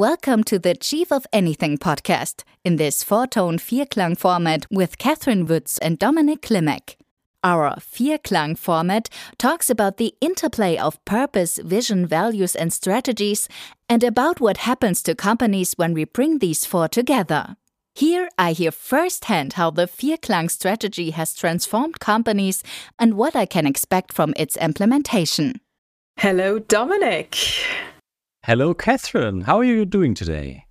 Welcome to the Chief of Anything podcast in this four tone Vierklang format with Catherine Woods and Dominic Klimek. Our Vierklang format talks about the interplay of purpose, vision, values, and strategies, and about what happens to companies when we bring these four together. Here I hear firsthand how the Vierklang strategy has transformed companies and what I can expect from its implementation. Hello, Dominic. Hello, Catherine. How are you doing today?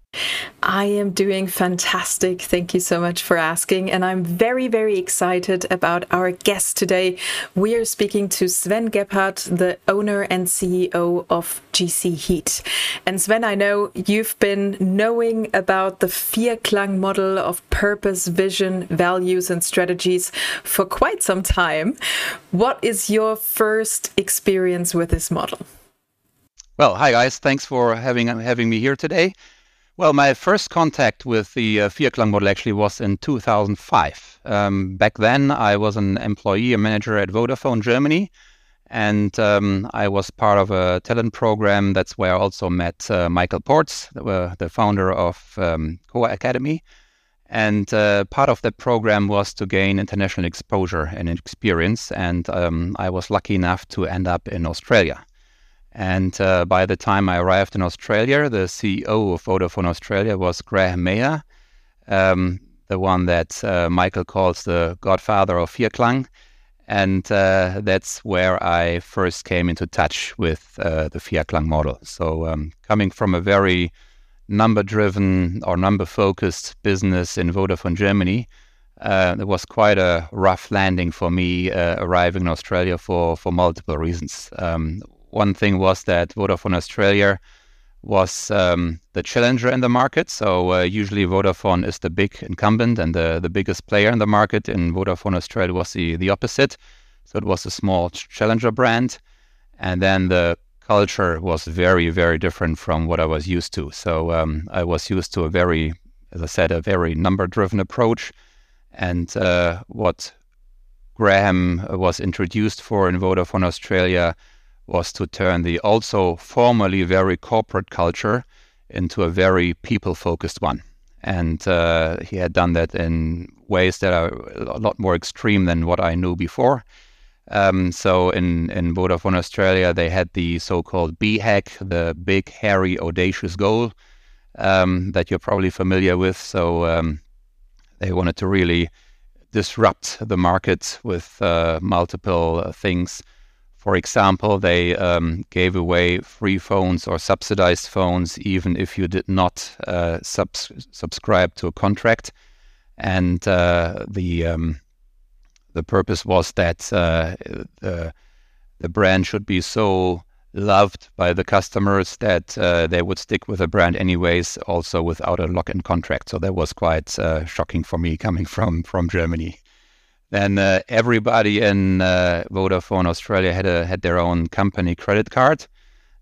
I am doing fantastic. Thank you so much for asking. And I'm very, very excited about our guest today. We are speaking to Sven Gebhard, the owner and CEO of GC Heat. And Sven, I know you've been knowing about the Vierklang model of purpose, vision, values, and strategies for quite some time. What is your first experience with this model? Well, hi guys. Thanks for having having me here today. Well, my first contact with the uh, Vierklang model actually was in 2005. Um, back then, I was an employee, a manager at Vodafone Germany, and um, I was part of a talent program. That's where I also met uh, Michael Ports, the, the founder of um, Academy. And uh, part of that program was to gain international exposure and experience. And um, I was lucky enough to end up in Australia. And uh, by the time I arrived in Australia, the CEO of Vodafone Australia was Graham Maher, um, the one that uh, Michael calls the godfather of Vierklang. And uh, that's where I first came into touch with uh, the Vierklang model. So, um, coming from a very number driven or number focused business in Vodafone Germany, uh, it was quite a rough landing for me uh, arriving in Australia for, for multiple reasons. Um, one thing was that Vodafone Australia was um, the challenger in the market. So uh, usually Vodafone is the big incumbent and the, the biggest player in the market. And Vodafone Australia was the, the opposite. So it was a small challenger brand. And then the culture was very, very different from what I was used to. So um, I was used to a very, as I said, a very number driven approach. And uh, what Graham was introduced for in Vodafone Australia was to turn the also formerly very corporate culture into a very people focused one. And uh, he had done that in ways that are a lot more extreme than what I knew before. Um, so in, in Vodafone Australia, they had the so called BHAG, the big, hairy, audacious goal um, that you're probably familiar with. So um, they wanted to really disrupt the market with uh, multiple uh, things for example, they um, gave away free phones or subsidized phones even if you did not uh, subs- subscribe to a contract. And uh, the um, the purpose was that uh, the the brand should be so loved by the customers that uh, they would stick with the brand anyways, also without a lock-in contract. So that was quite uh, shocking for me coming from from Germany then uh, everybody in uh, Vodafone Australia had a had their own company credit card.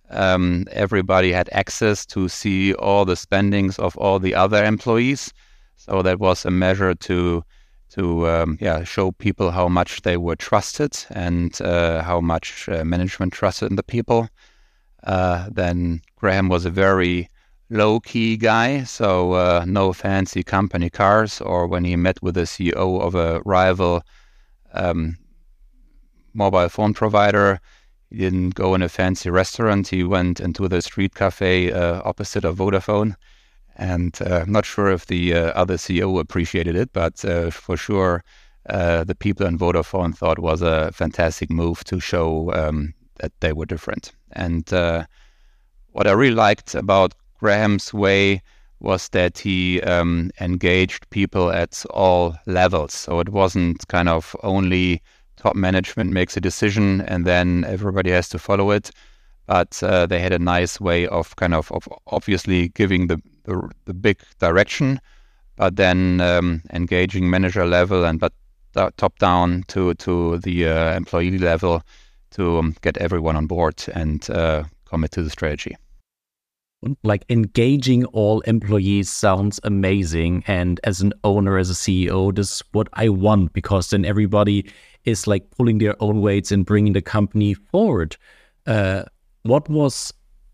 Um, everybody had access to see all the spendings of all the other employees. So that was a measure to to um, yeah show people how much they were trusted and uh, how much uh, management trusted in the people. Uh, then Graham was a very low key guy, so uh, no fancy company cars. Or when he met with the CEO of a rival um, mobile phone provider, he didn't go in a fancy restaurant. He went into the street cafe uh, opposite of Vodafone. And uh, I'm not sure if the uh, other CEO appreciated it, but uh, for sure, uh, the people in Vodafone thought was a fantastic move to show um, that they were different. And what I really liked about Graham's way was that he um, engaged people at all levels. So it wasn't kind of only top management makes a decision and then everybody has to follow it. But uh, they had a nice way of kind of, of obviously giving the, the, the big direction, but then um, engaging manager level and but top down to to the uh, employee level to um, get everyone on board and uh, commit to the strategy like engaging all employees sounds amazing and as an owner as a ceo this is what i want because then everybody is like pulling their own weights and bringing the company forward uh, what was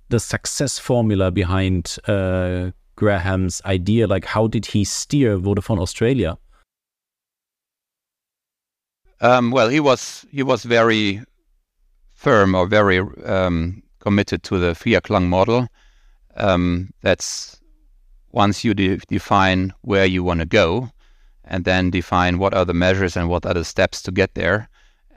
the success formula behind uh, Graham's idea? Like, how did he steer Vodafone Australia? Um, well, he was he was very firm or very um, committed to the Vierklang model. Um, that's once you de- define where you want to go, and then define what are the measures and what are the steps to get there,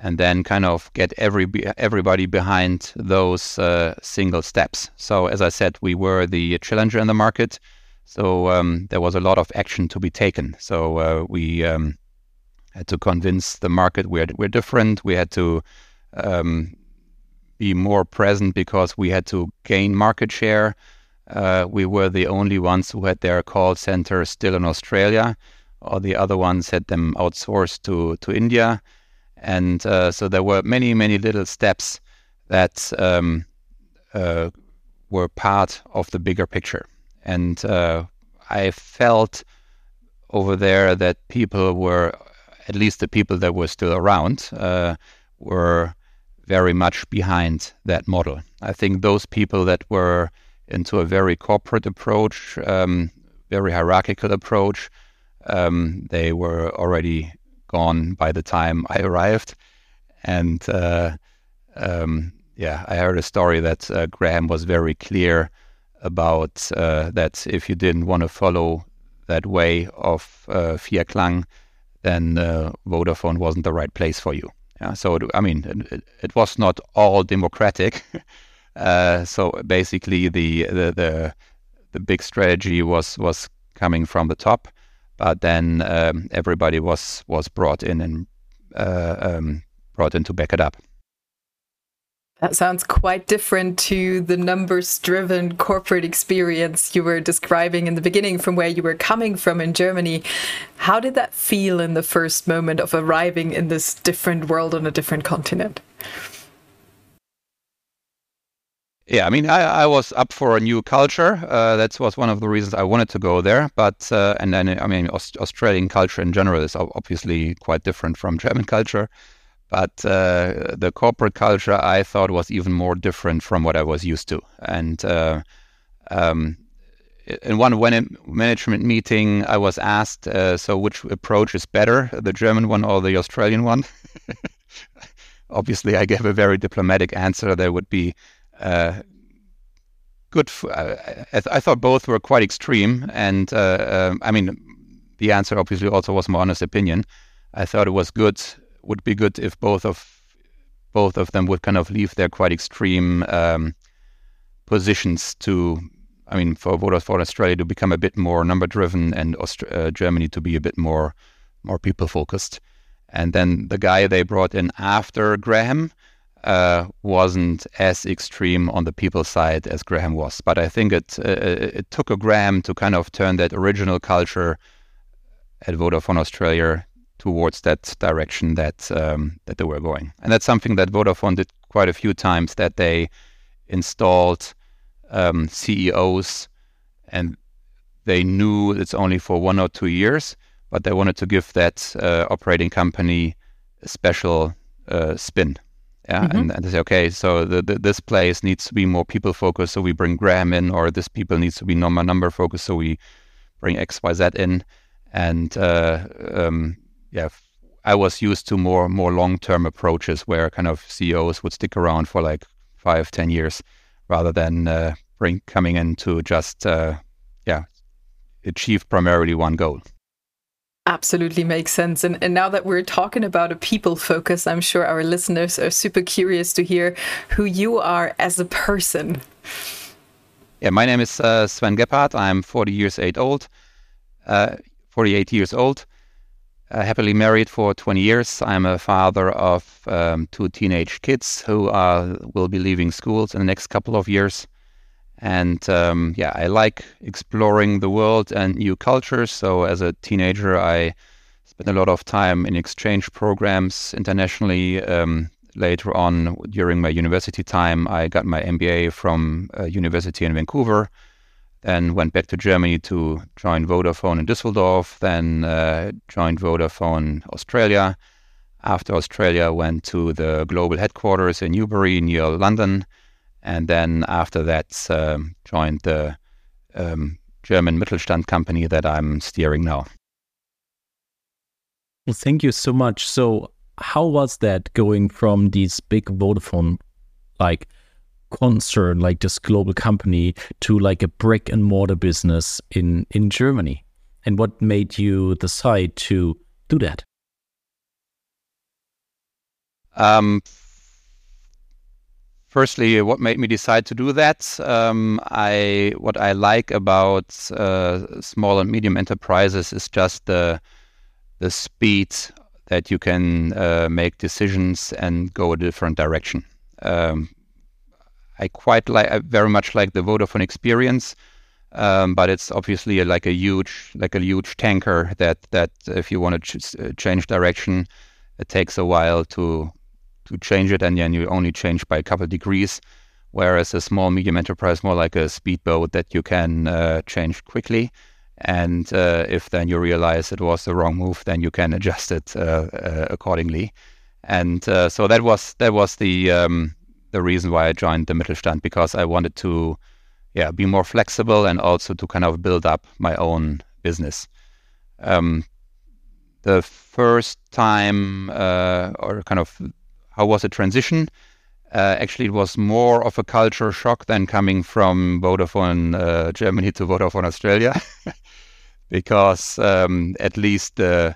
and then kind of get every everybody behind those uh, single steps. So as I said, we were the challenger in the market, so um, there was a lot of action to be taken. So uh, we um, had to convince the market we're we're different. We had to um, be more present because we had to gain market share. Uh, we were the only ones who had their call center still in Australia. All the other ones had them outsourced to to India. And uh, so there were many, many little steps that um, uh, were part of the bigger picture. And uh, I felt over there that people were, at least the people that were still around, uh, were very much behind that model. I think those people that were into a very corporate approach, um, very hierarchical approach, um, they were already gone by the time I arrived. And uh, um, yeah, I heard a story that uh, Graham was very clear about uh, that if you didn't want to follow that way of uh, Vierklang, then uh, Vodafone wasn't the right place for you. Yeah, so I mean, it, it was not all democratic. uh, so basically, the, the the the big strategy was was coming from the top, but then um, everybody was was brought in and uh, um, brought in to back it up. That sounds quite different to the numbers driven corporate experience you were describing in the beginning from where you were coming from in Germany. How did that feel in the first moment of arriving in this different world on a different continent? Yeah, I mean, I, I was up for a new culture. Uh, that was one of the reasons I wanted to go there. But uh, and then I mean, Aust- Australian culture in general is obviously quite different from German culture. But uh, the corporate culture I thought was even more different from what I was used to. And uh, um, in one management meeting, I was asked, uh, "So which approach is better, the German one or the Australian one?" obviously, I gave a very diplomatic answer. There would be uh, good. F- I, th- I, thought both were quite extreme, and uh, um, I mean, the answer obviously also was my honest opinion. I thought it was good. Would be good if both of both of them would kind of leave their quite extreme um, positions to. I mean, for Vodafone for Australia to become a bit more number driven, and Aust- uh, Germany to be a bit more more people focused. And then the guy they brought in after Graham uh, wasn't as extreme on the people side as Graham was. But I think it uh, it took a Graham to kind of turn that original culture at Vodafone Australia towards that direction that um, that they were going, and that's something that Vodafone did quite a few times. That they installed um, CEOs, and they knew it's only for one or two years, but they wanted to give that uh, operating company a special uh, spin yeah, mm-hmm. and, and they say, okay, so the, the, this place needs to be more people focused, so we bring Graham in, or this people needs to be number number focused, so we bring X Y Z in, and uh, um, yeah, I was used to more more long term approaches where kind of CEOs would stick around for like five ten years, rather than uh, bring coming in to just uh, yeah achieve primarily one goal. Absolutely makes sense. And, and now that we're talking about a people focus, I'm sure our listeners are super curious to hear who you are as a person. Yeah, my name is uh, Sven Gebhard. I'm 40 years eight old, uh, 48 years old, uh, happily married for 20 years. I'm a father of um, two teenage kids who are, will be leaving schools in the next couple of years. And um, yeah, I like exploring the world and new cultures. So as a teenager, I spent a lot of time in exchange programs internationally. Um, later on, during my university time, I got my MBA from a university in Vancouver. Then went back to Germany to join Vodafone in Düsseldorf. Then uh, joined Vodafone Australia. After Australia, went to the global headquarters in Newbury near London and then after that um, joined the um, German Mittelstand company that I'm steering now. Well, thank you so much. So, how was that going from these big Vodafone like concern, like this global company, to like a brick and mortar business in in Germany? And what made you decide to do that? Um, firstly, what made me decide to do that? Um, I what I like about uh, small and medium enterprises is just the the speed that you can uh, make decisions and go a different direction. Um, I quite like, very much like the Vodafone experience, um, but it's obviously like a huge, like a huge tanker that that if you want to ch- uh, change direction, it takes a while to to change it, and then you only change by a couple degrees. Whereas a small medium enterprise more like a speedboat that you can uh, change quickly. And uh, if then you realize it was the wrong move, then you can adjust it uh, uh, accordingly. And uh, so that was that was the um, the reason why I joined the Mittelstand because I wanted to, yeah, be more flexible and also to kind of build up my own business. Um, the first time, uh, or kind of, how was the transition? Uh, actually, it was more of a culture shock than coming from Vodafone uh, Germany to Vodafone Australia, because um, at least uh,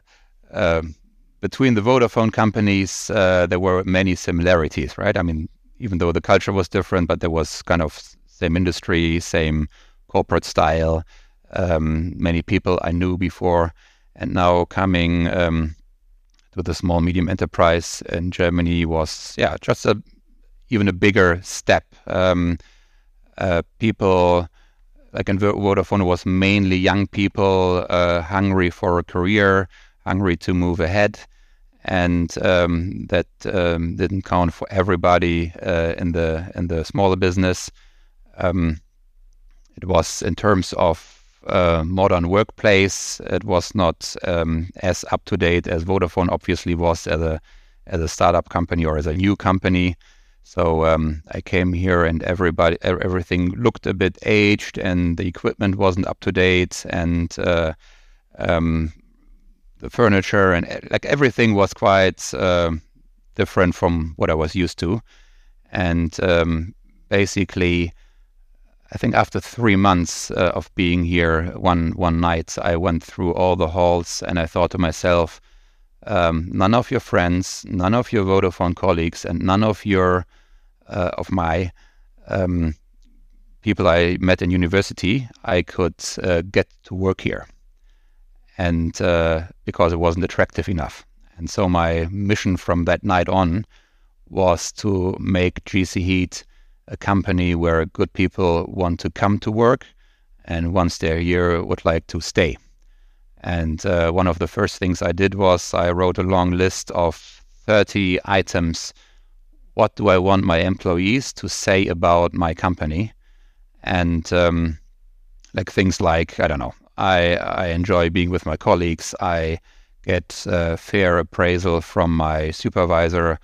between the Vodafone companies, uh, there were many similarities, right? I mean, even though the culture was different, but there was kind of same industry, same corporate style. Um, many people I knew before, and now coming um, to the small medium enterprise in Germany was yeah just a even a bigger step. Um, uh, people like in Vodafone was mainly young people uh, hungry for a career, hungry to move ahead, and um, that um, didn't count for everybody uh, in the in the smaller business. Um, it was in terms of uh, modern workplace. It was not um, as up to date as Vodafone obviously was as a as a startup company or as a new company. So um, I came here and everybody, everything looked a bit aged and the equipment wasn't up to date and uh, um, the furniture and like everything was quite uh, different from what I was used to. And um, basically, I think after three months uh, of being here, one one night I went through all the halls and I thought to myself, um, none of your friends, none of your Vodafone colleagues, and none of your uh, of my um, people I met in university, I could uh, get to work here, and uh, because it wasn't attractive enough. And so my mission from that night on was to make GC Heat a company where good people want to come to work, and once they're here, would like to stay. And uh, one of the first things I did was I wrote a long list of 30 items. What do I want my employees to say about my company? And um, like things like, I don't know, I, I enjoy being with my colleagues. I get a fair appraisal from my supervisor.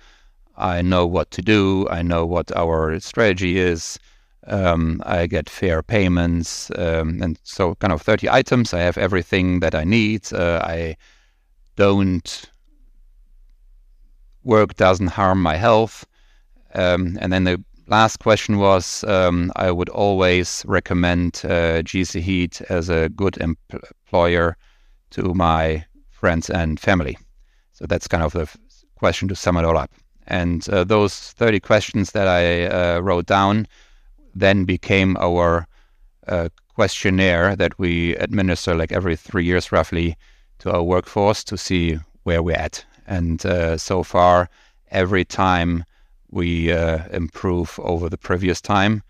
I know what to do. I know what our strategy is. Um, I get fair payments, um, and so kind of 30 items. I have everything that I need. Uh, I don't work doesn't harm my health. Um, and then the last question was um, I would always recommend uh, GC Heat as a good employer to my friends and family. So that's kind of the question to sum it all up. And uh, those 30 questions that I uh, wrote down then became our uh, questionnaire that we administer like every three years roughly to our workforce to see where we're at. And uh, so far, every time we uh, improve over the previous time.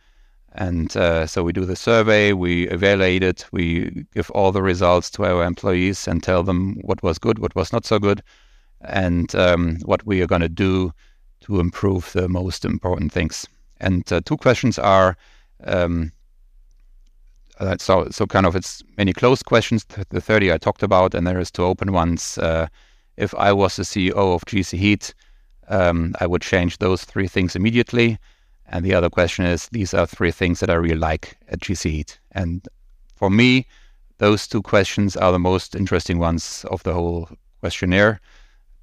And uh, so we do the survey, we evaluate it, we give all the results to our employees and tell them what was good, what was not so good, and um, what we are going to do to improve the most important things. And uh, two questions are um, uh, so so kind of it's many closed questions. The thirty I talked about, and there is two open ones. Uh, if I was the CEO of GC Heat, um, I would change those three things immediately. And the other question is, these are three things that I really like at GC Heat. And for me, those two questions are the most interesting ones of the whole questionnaire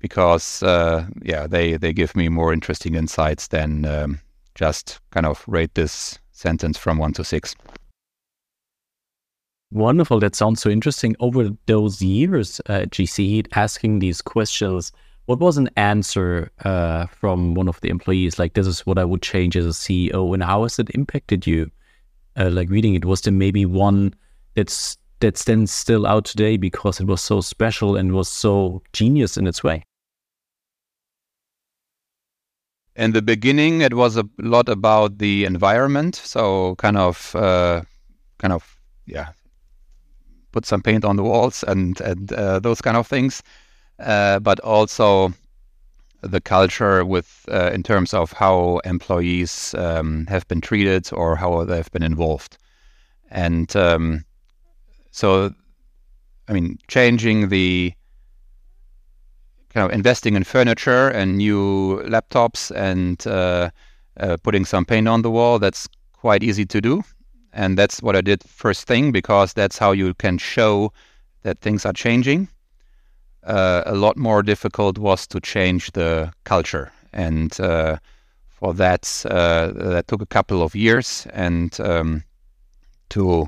because, uh, yeah, they, they give me more interesting insights than um, just kind of rate this sentence from one to six. Wonderful. That sounds so interesting. Over those years, uh, GC asking these questions, what was an answer uh, from one of the employees? Like, this is what I would change as a CEO, and how has it impacted you? Uh, like reading it, was there maybe one that's that stands still out today because it was so special and was so genius in its way? In the beginning, it was a lot about the environment. So, kind of, uh, kind of, yeah, put some paint on the walls and and uh, those kind of things, uh, but also the culture with uh, in terms of how employees um, have been treated or how they've been involved, and um, so I mean changing the kind of investing in furniture and new laptops and uh, uh, putting some paint on the wall that's quite easy to do and that's what I did first thing because that's how you can show that things are changing. Uh, a lot more difficult was to change the culture, and uh, for that, uh, that took a couple of years. And um, to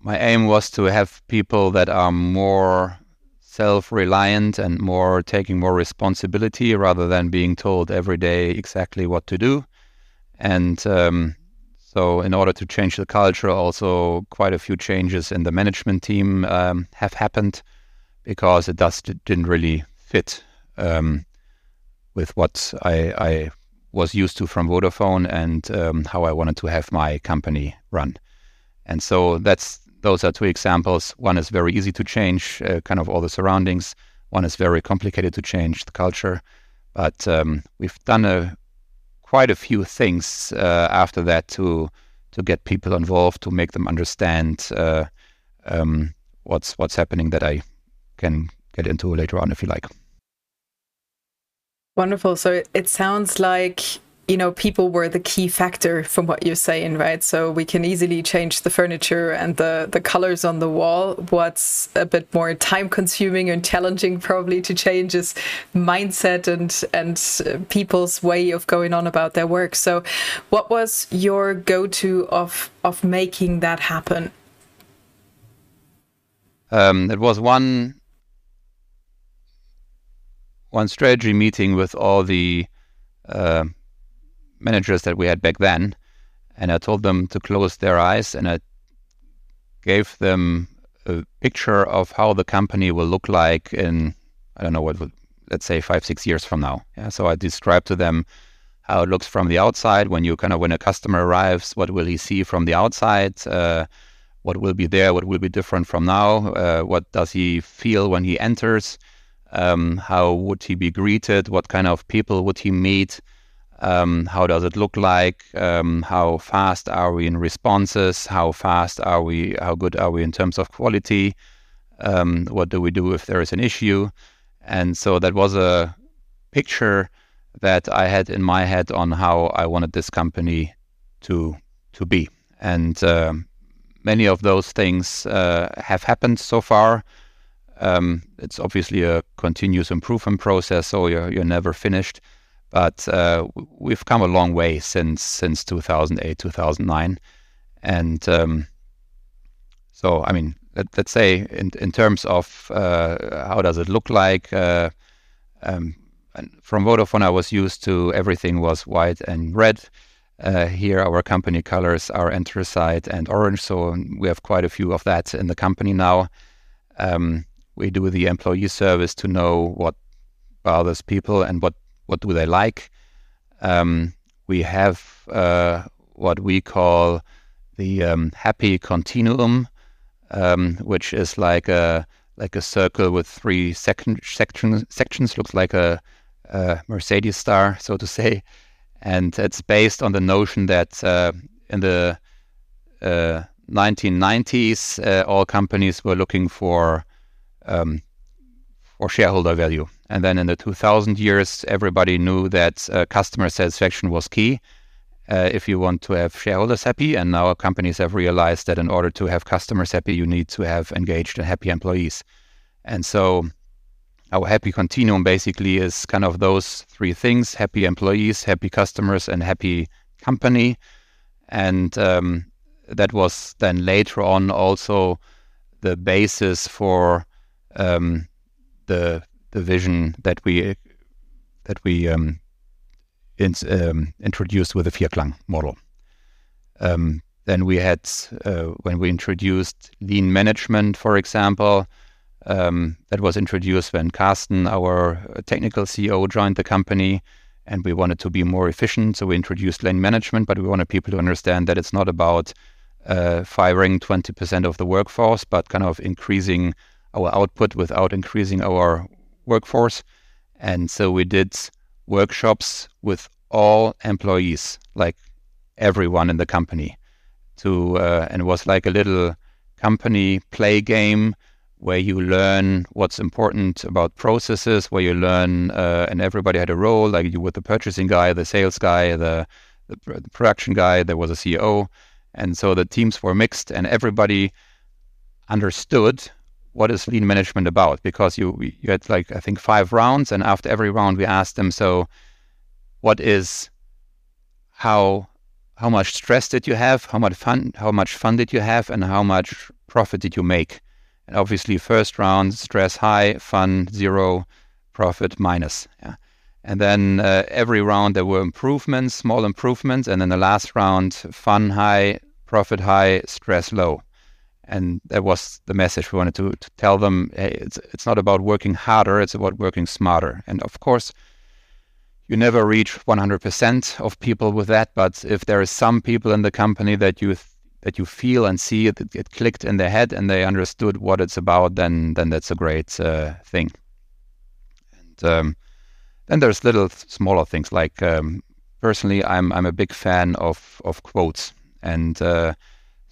my aim was to have people that are more self-reliant and more taking more responsibility rather than being told every day exactly what to do. And um, so, in order to change the culture, also quite a few changes in the management team um, have happened because it just didn't really fit um, with what I, I, was used to from Vodafone and um, how I wanted to have my company run. And so that's those are two examples. One is very easy to change, uh, kind of all the surroundings. One is very complicated to change the culture. But um, we've done a quite a few things uh, after that to to get people involved, to make them understand uh, um, what's what's happening. That I can get into later on if you like. Wonderful. So it sounds like you know, people were the key factor from what you're saying, right? So we can easily change the furniture and the, the colors on the wall. What's a bit more time consuming and challenging probably to change is mindset and, and people's way of going on about their work. So what was your go-to of, of making that happen? Um, it was one, one strategy meeting with all the, uh, managers that we had back then, and I told them to close their eyes, and I gave them a picture of how the company will look like in I don't know what let's say five six years from now. Yeah, so I described to them how it looks from the outside when you kind of when a customer arrives, what will he see from the outside? Uh, what will be there? What will be different from now? Uh, what does he feel when he enters? Um, how would he be greeted? What kind of people would he meet? Um, how does it look like? Um, how fast are we in responses? How fast are we? How good are we in terms of quality? Um, what do we do if there is an issue? And so that was a picture that I had in my head on how I wanted this company to to be. And uh, many of those things uh, have happened so far. Um, it's obviously a continuous improvement process, so you're, you're never finished. But uh, we've come a long way since since 2008, 2009, and um, so I mean, let, us say in in terms of uh, how does it look like. Uh, um, from Vodafone, I was used to everything was white and red. Uh, here, our company colors are anthracite and orange, so we have quite a few of that in the company now. Um, we do the employee service to know what bothers people and what what do they like. Um, we have uh, what we call the um, happy continuum, um, which is like a like a circle with three sections. Sections looks like a, a, Mercedes star, so to say, and it's based on the notion that uh, in the uh, 1990s, uh, all companies were looking for um, or shareholder value. And then in the 2000 years, everybody knew that uh, customer satisfaction was key uh, if you want to have shareholders happy. And now companies have realized that in order to have customers happy, you need to have engaged and happy employees. And so our happy continuum basically is kind of those three things happy employees, happy customers, and happy company. And um, that was then later on also the basis for um, the the vision that we that we um, in, um, introduced with the Vierklang model. Um, then we had uh, when we introduced lean management, for example, um, that was introduced when Carsten, our technical CEO, joined the company, and we wanted to be more efficient. So we introduced lean management, but we wanted people to understand that it's not about uh, firing 20% of the workforce, but kind of increasing our output without increasing our workforce. And so we did workshops with all employees, like everyone in the company, to uh, and it was like a little company play game where you learn what's important about processes, where you learn, uh, and everybody had a role, like you with the purchasing guy, the sales guy, the, the, the production guy, there was a CEO. And so the teams were mixed and everybody understood what is lean management about because you you had like I think five rounds and after every round we asked them so what is how how much stress did you have how much fun how much fun did you have and how much profit did you make and obviously, first round, stress high, fun zero, profit minus. Yeah. And then uh, every round there were improvements, small improvements, and then the last round, fun high, profit high, stress low. And that was the message we wanted to, to tell them. Hey, it's it's not about working harder; it's about working smarter. And of course, you never reach 100% of people with that. But if there is some people in the company that you that you feel and see it, it, it clicked in their head and they understood what it's about, then then that's a great uh, thing. And um, then there's little smaller things like um, personally, I'm I'm a big fan of of quotes, and uh,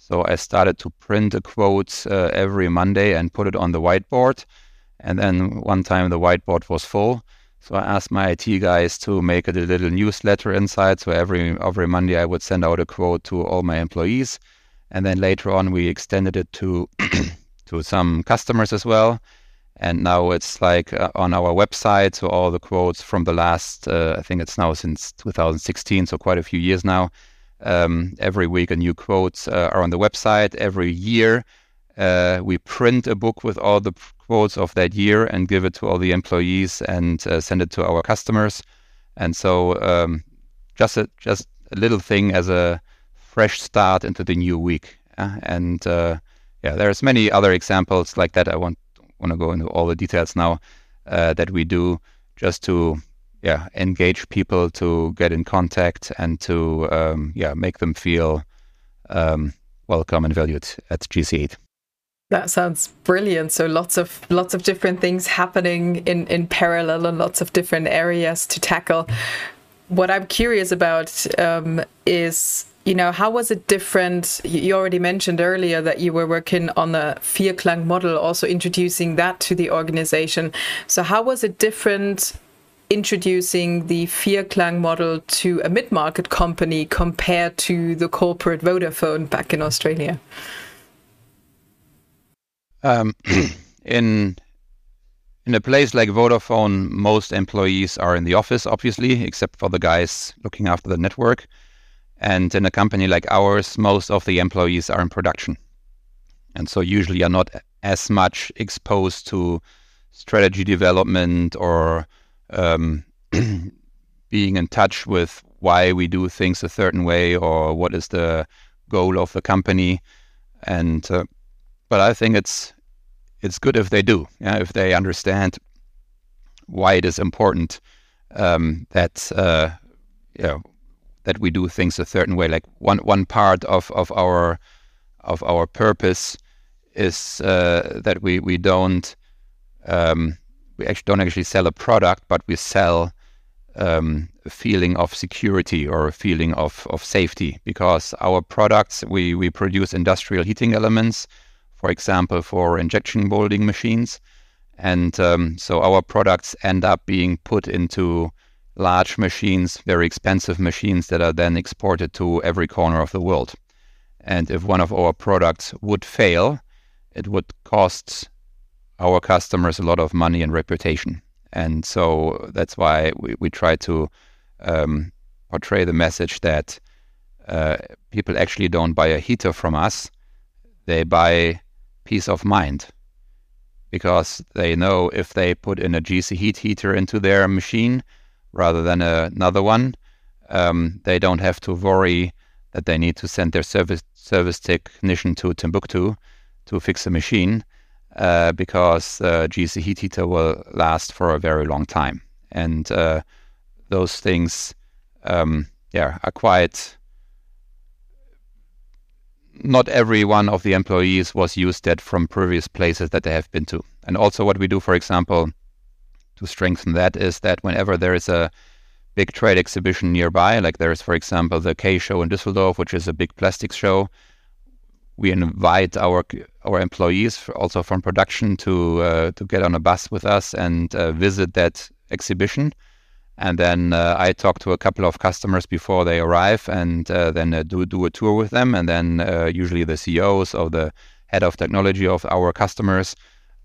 so I started to print a quote uh, every Monday and put it on the whiteboard. And then one time the whiteboard was full. So I asked my IT guys to make a little newsletter inside. So every every Monday I would send out a quote to all my employees and then later on we extended it to to some customers as well and now it's like uh, on our website so all the quotes from the last uh, i think it's now since 2016 so quite a few years now um, every week a new quotes uh, are on the website every year uh, we print a book with all the quotes of that year and give it to all the employees and uh, send it to our customers and so um, just a just a little thing as a fresh start into the new week. And uh, yeah, there's many other examples like that. I want want to go into all the details now uh, that we do just to yeah engage people to get in contact and to um, yeah make them feel um, welcome and valued at GC Heat. That sounds brilliant. So lots of lots of different things happening in in parallel and lots of different areas to tackle. What I'm curious about um, is you know, how was it different? You already mentioned earlier that you were working on the Vierklang model, also introducing that to the organization. So, how was it different introducing the Vierklang model to a mid market company compared to the corporate Vodafone back in Australia? Um, in in a place like Vodafone, most employees are in the office, obviously, except for the guys looking after the network. And in a company like ours, most of the employees are in production. And so usually are not as much exposed to strategy development or um, being in touch with why we do things a certain way or what is the goal of the company. And uh, but I think it's it's good if they do, yeah, if they understand why it is important um, that uh, you know, that we do things a certain way. Like one one part of of our of our purpose is uh, that we we don't um, we actually don't actually sell a product, but we sell um, a feeling of security or a feeling of, of safety because our products we we produce industrial heating elements, for example, for injection molding machines, And um, so our products end up being put into large machines, very expensive machines that are then exported to every corner of the world. And if one of our products would fail, it would cost our customers a lot of money and reputation. And so that's why we, we try to um, portray the message that uh, people actually don't buy a heater from us, they buy peace of mind because they know if they put in a GC heat heater into their machine rather than another one, um, they don't have to worry that they need to send their service service technician to Timbuktu to fix a machine uh, because uh, GC heat heater will last for a very long time, and uh, those things, um, yeah, are quite not every one of the employees was used that from previous places that they have been to. And also, what we do, for example, to strengthen that is that whenever there is a big trade exhibition nearby, like there is, for example, the K show in Düsseldorf, which is a big plastics show, we invite our our employees, also from production, to uh, to get on a bus with us and uh, visit that exhibition. And then uh, I talk to a couple of customers before they arrive, and uh, then uh, do do a tour with them, and then uh, usually the CEOs or the head of technology of our customers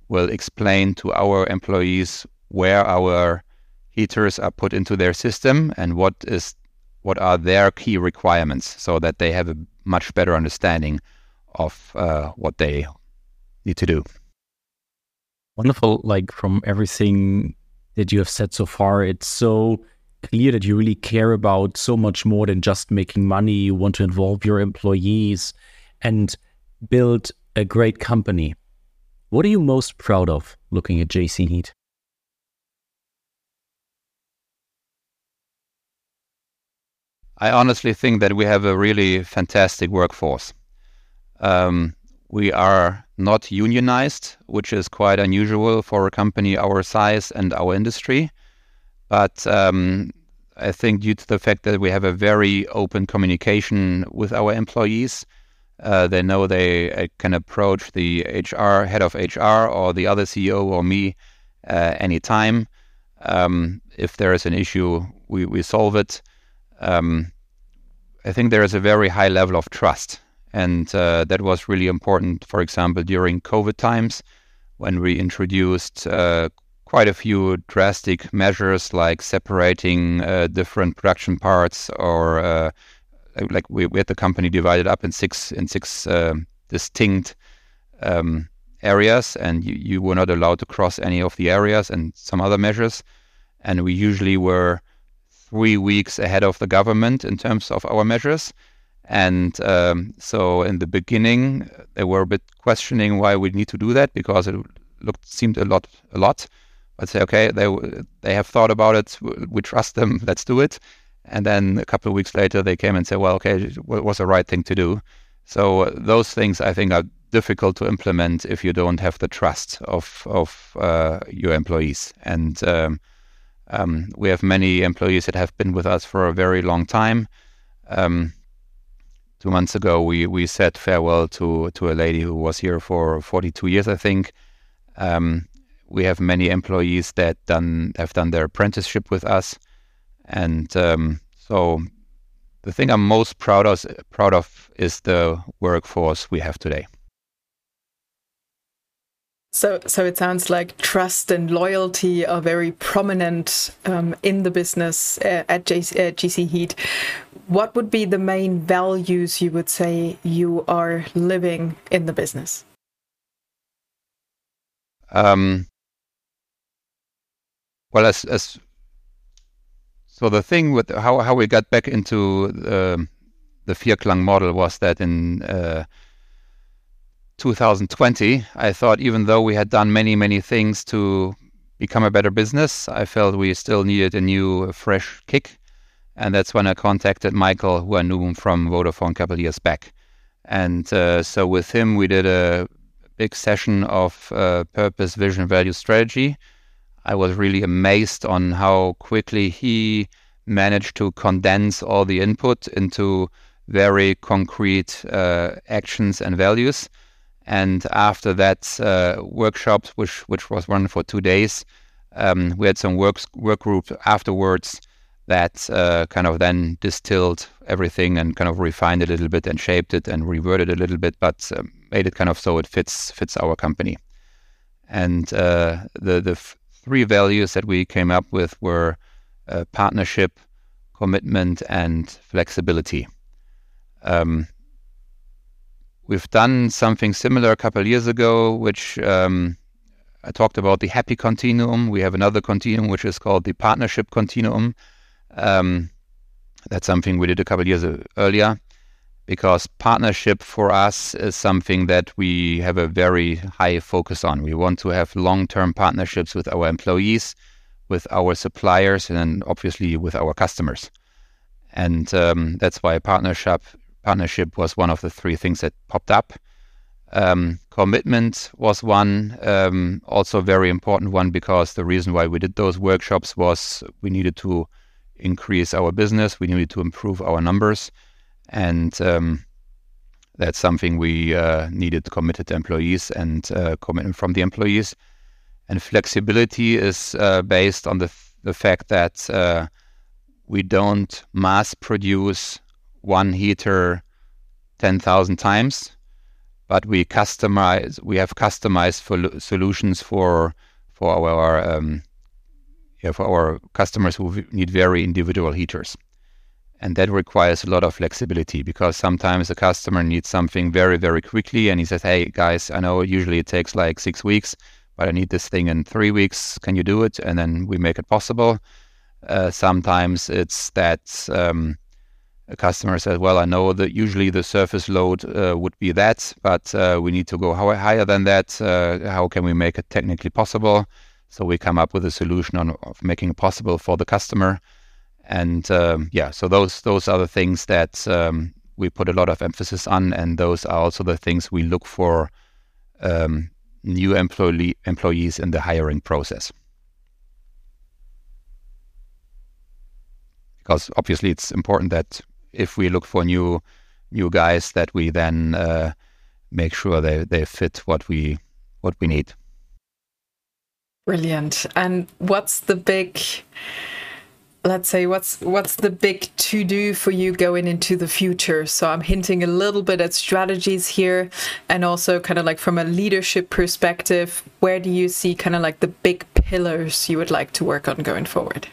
will explain to our employees where our heaters are put into their system and what is what are their key requirements, so that they have a much better understanding of uh, what they need to do. Wonderful, like from everything that you have said so far. It's so clear that you really care about so much more than just making money. You want to involve your employees and build a great company. What are you most proud of looking at GC Heat? I honestly think that we have a really fantastic workforce. Um, we are not unionized, which is quite unusual for a company our size and our industry. But um, I think due to the fact that we have a very open communication with our employees, uh, they know they uh, can approach the HR head of HR or the other CEO or me uh, anytime. Um, if there is an issue, we, we solve it. Um, I think there is a very high level of trust and uh, that was really important, for example, during COVID times when we introduced uh, quite a few drastic measures like separating uh, different production parts or uh, like we, we, had the company divided up in six in six uh, distinct um, areas and you, you were not allowed to cross any of the areas and some other measures. And we usually were three weeks ahead of the government in terms of our measures and um, so in the beginning, they were a bit questioning why we need to do that because it looked seemed a lot, a lot. But say, okay, they they have thought about it. We trust them. Let's do it. And then a couple of weeks later, they came and said, well, okay, it was the right thing to do. So uh, those things I think are difficult to implement if you don't have the trust of of uh, your employees. And um, um, we have many employees that have been with us for a very long time. Um, two months ago, we we said farewell to to a lady who was here for 42 years, I think. Um, we have many employees that done have done their apprenticeship with us, and um, so the thing I'm most proud of proud of is the workforce we have today. So, so it sounds like trust and loyalty are very prominent um, in the business uh, at uh, GC Heat. What would be the main values you would say you are living in the business? Um, well, as, as so the thing with how how we got back into the the Vierklang model was that in uh, 2020, I thought even though we had done many, many things to become a better business, I felt we still needed a new, fresh kick. And that's when I contacted Michael, who I knew from Vodafone a couple of years back. And uh, so with him, we did a big session of uh, purpose, vision, value, strategy. I was really amazed on how quickly he managed to condense all the input into very concrete uh, actions and values And after that uh, workshop, which which was run for two days, um, we had some work work group afterwards that uh, kind of then distilled everything and kind of refined it a little bit and shaped it and reverted a little bit, but um, made it kind of so it fits fits our company. And uh, the the f- three values that we came up with were uh, partnership, commitment, and flexibility. Um, we've done something similar a couple years ago, which um, I talked about the happy continuum. We have another continuum which is called the partnership continuum. Um, that's something we did a couple years earlier because partnership for us is something that we have a very high focus on. We want to have long term partnerships with our employees, with our suppliers, and obviously with our customers. And um, that's why partnership partnership was one of the three things that popped up. Um, commitment was one, um, also very important one because the reason why we did those workshops was we needed to increase our business, we needed to improve our numbers, and um, that's something we uh, needed committed employees and uh, commitment from the employees. And flexibility is uh, based on the the fact that uh, we don't mass produce one heater ten thousand times, but we customize. We have customized for solutions for for our um, yeah, for our customers who need very individual heaters. And that requires a lot of flexibility because sometimes a customer needs something very, very quickly and he says, Hey guys, I know usually it takes like six weeks, but I need this thing in three weeks. Can you do it? And then we make it possible. Uh, sometimes it's that um, a customer says, Well, I know that usually the surface load uh, would be that, but uh, we need to go higher than that. Uh, how can we make it technically possible? So we come up with a solution on, of making it possible for the customer and um, yeah, so those those are the things that um, we put a lot of emphasis on, and those are also the things we look for um, new employee employees in the hiring process. Because obviously, it's important that if we look for new new guys, that we then uh, make sure they, they fit what we what we need. Brilliant. And what's the big let's say what's what's the big to do for you going into the future so i'm hinting a little bit at strategies here and also kind of like from a leadership perspective where do you see kind of like the big pillars you would like to work on going forward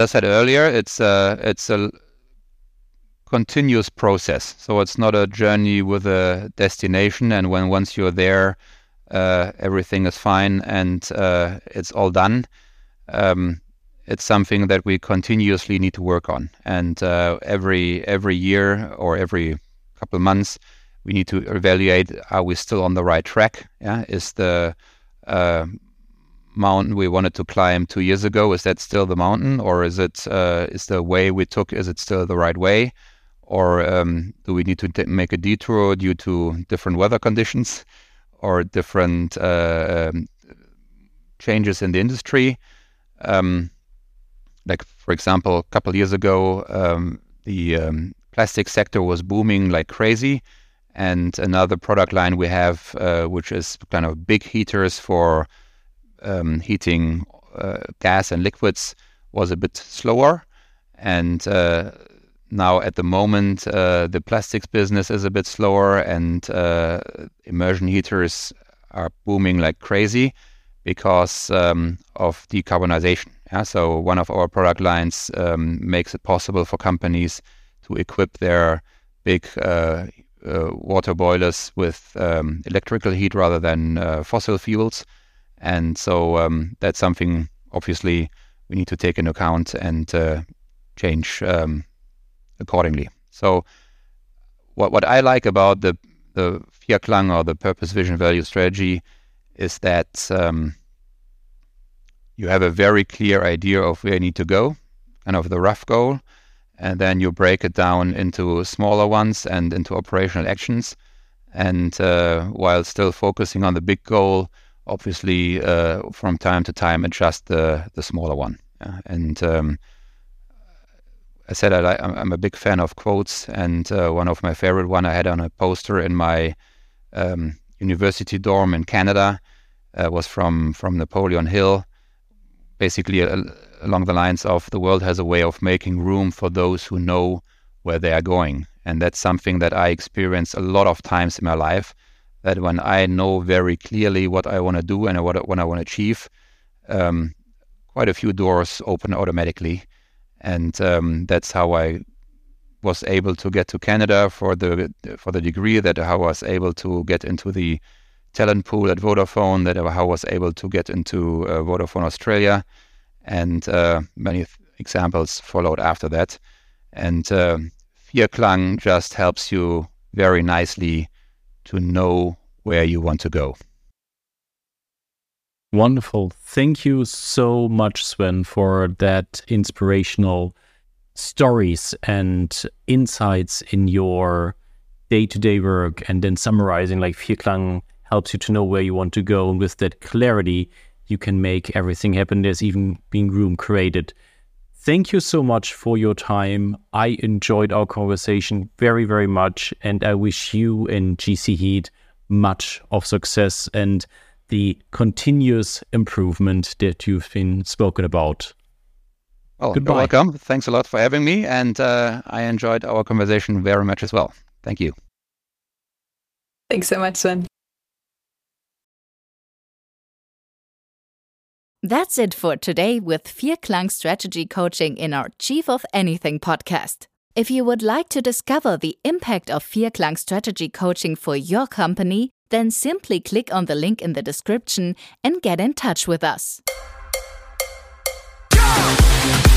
i said earlier it's a it's a continuous process so it's not a journey with a destination and when once you're there uh, everything is fine and uh, it's all done um, it's something that we continuously need to work on. And uh, every every year or every couple of months, we need to evaluate: Are we still on the right track? Yeah, is the uh, mountain we wanted to climb two years ago is that still the mountain, or is it uh, is the way we took is it still the right way, or um, do we need to make a detour due to different weather conditions or different uh, um, changes in the industry? Um, like for example, a couple years ago, um, the um, plastic sector was booming like crazy, and another product line we have, uh, which is kind of big heaters for um, heating uh, gas and liquids, was a bit slower, and uh, now at the moment uh, the plastics business is a bit slower, and uh, immersion heaters are booming like crazy because um, of decarbonization. Yeah? So one of our product lines um, makes it possible for companies to equip their big uh, uh, water boilers with um, electrical heat rather than uh, fossil fuels. And so um, that's something obviously we need to take into account and uh, change um, accordingly. So what what I like about the the Vierklang or the purpose vision value strategy is that um, you have a very clear idea of where you need to go, kind of the rough goal, and then you break it down into smaller ones and into operational actions. And uh, while still focusing on the big goal, obviously uh, from time to time adjust the the smaller one. Yeah? And um, I said I, am a big fan of quotes, and uh, one of my favorite one I had on a poster in my um, university dorm in Canada uh, was from from Napoleon Hill, basically uh, along the lines of the world has a way of making room for those who know where they are going, and that's something that I experience a lot of times in my life. That when I know very clearly what I want to do and what what I want to achieve, um, quite a few doors open automatically, and um, that's how I was able to get to Canada for the for the degree. That how I was able to get into the talent pool at Vodafone. That how I was able to get into uh, Vodafone Australia, and uh, many examples followed after that. And uh, Vierklang just helps you very nicely to know where you want to go. Wonderful. Thank you so much, Sven, for that inspirational stories and insights in your day to day work and then summarizing like Vierklang helps you to know where you want to go. And with that clarity, you can make everything happen. There's even being room created. Thank you so much for your time. I enjoyed our conversation very, very much. And I wish you and GC Heat much of success and the continuous improvement that you've been spoken about. Oh, Goodbye. you're welcome. Thanks a lot for having me. And uh, I enjoyed our conversation very much as well. Thank you. Thanks so much, Sven. That's it for today with Vierklang Strategy Coaching in our Chief of Anything podcast. If you would like to discover the impact of Vierklang Strategy Coaching for your company, then simply click on the link in the description and get in touch with us. Go!